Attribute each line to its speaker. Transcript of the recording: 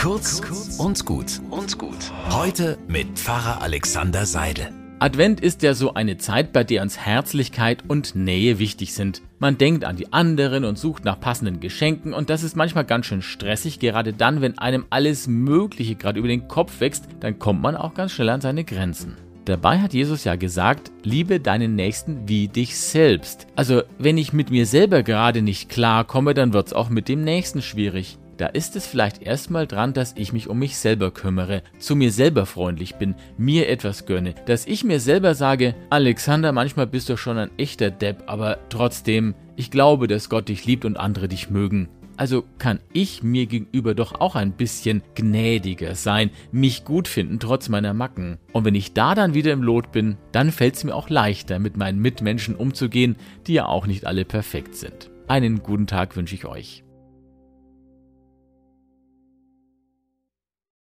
Speaker 1: Kurz und gut und gut. Heute mit Pfarrer Alexander Seidel.
Speaker 2: Advent ist ja so eine Zeit, bei der uns Herzlichkeit und Nähe wichtig sind. Man denkt an die anderen und sucht nach passenden Geschenken und das ist manchmal ganz schön stressig, gerade dann, wenn einem alles Mögliche gerade über den Kopf wächst, dann kommt man auch ganz schnell an seine Grenzen. Dabei hat Jesus ja gesagt, liebe deinen Nächsten wie dich selbst. Also wenn ich mit mir selber gerade nicht klarkomme, dann wird's auch mit dem Nächsten schwierig. Da ist es vielleicht erstmal dran, dass ich mich um mich selber kümmere, zu mir selber freundlich bin, mir etwas gönne, dass ich mir selber sage, Alexander, manchmal bist du schon ein echter Depp, aber trotzdem, ich glaube, dass Gott dich liebt und andere dich mögen. Also kann ich mir gegenüber doch auch ein bisschen gnädiger sein, mich gut finden trotz meiner Macken. Und wenn ich da dann wieder im Lot bin, dann fällt es mir auch leichter, mit meinen Mitmenschen umzugehen, die ja auch nicht alle perfekt sind. Einen guten Tag wünsche ich euch.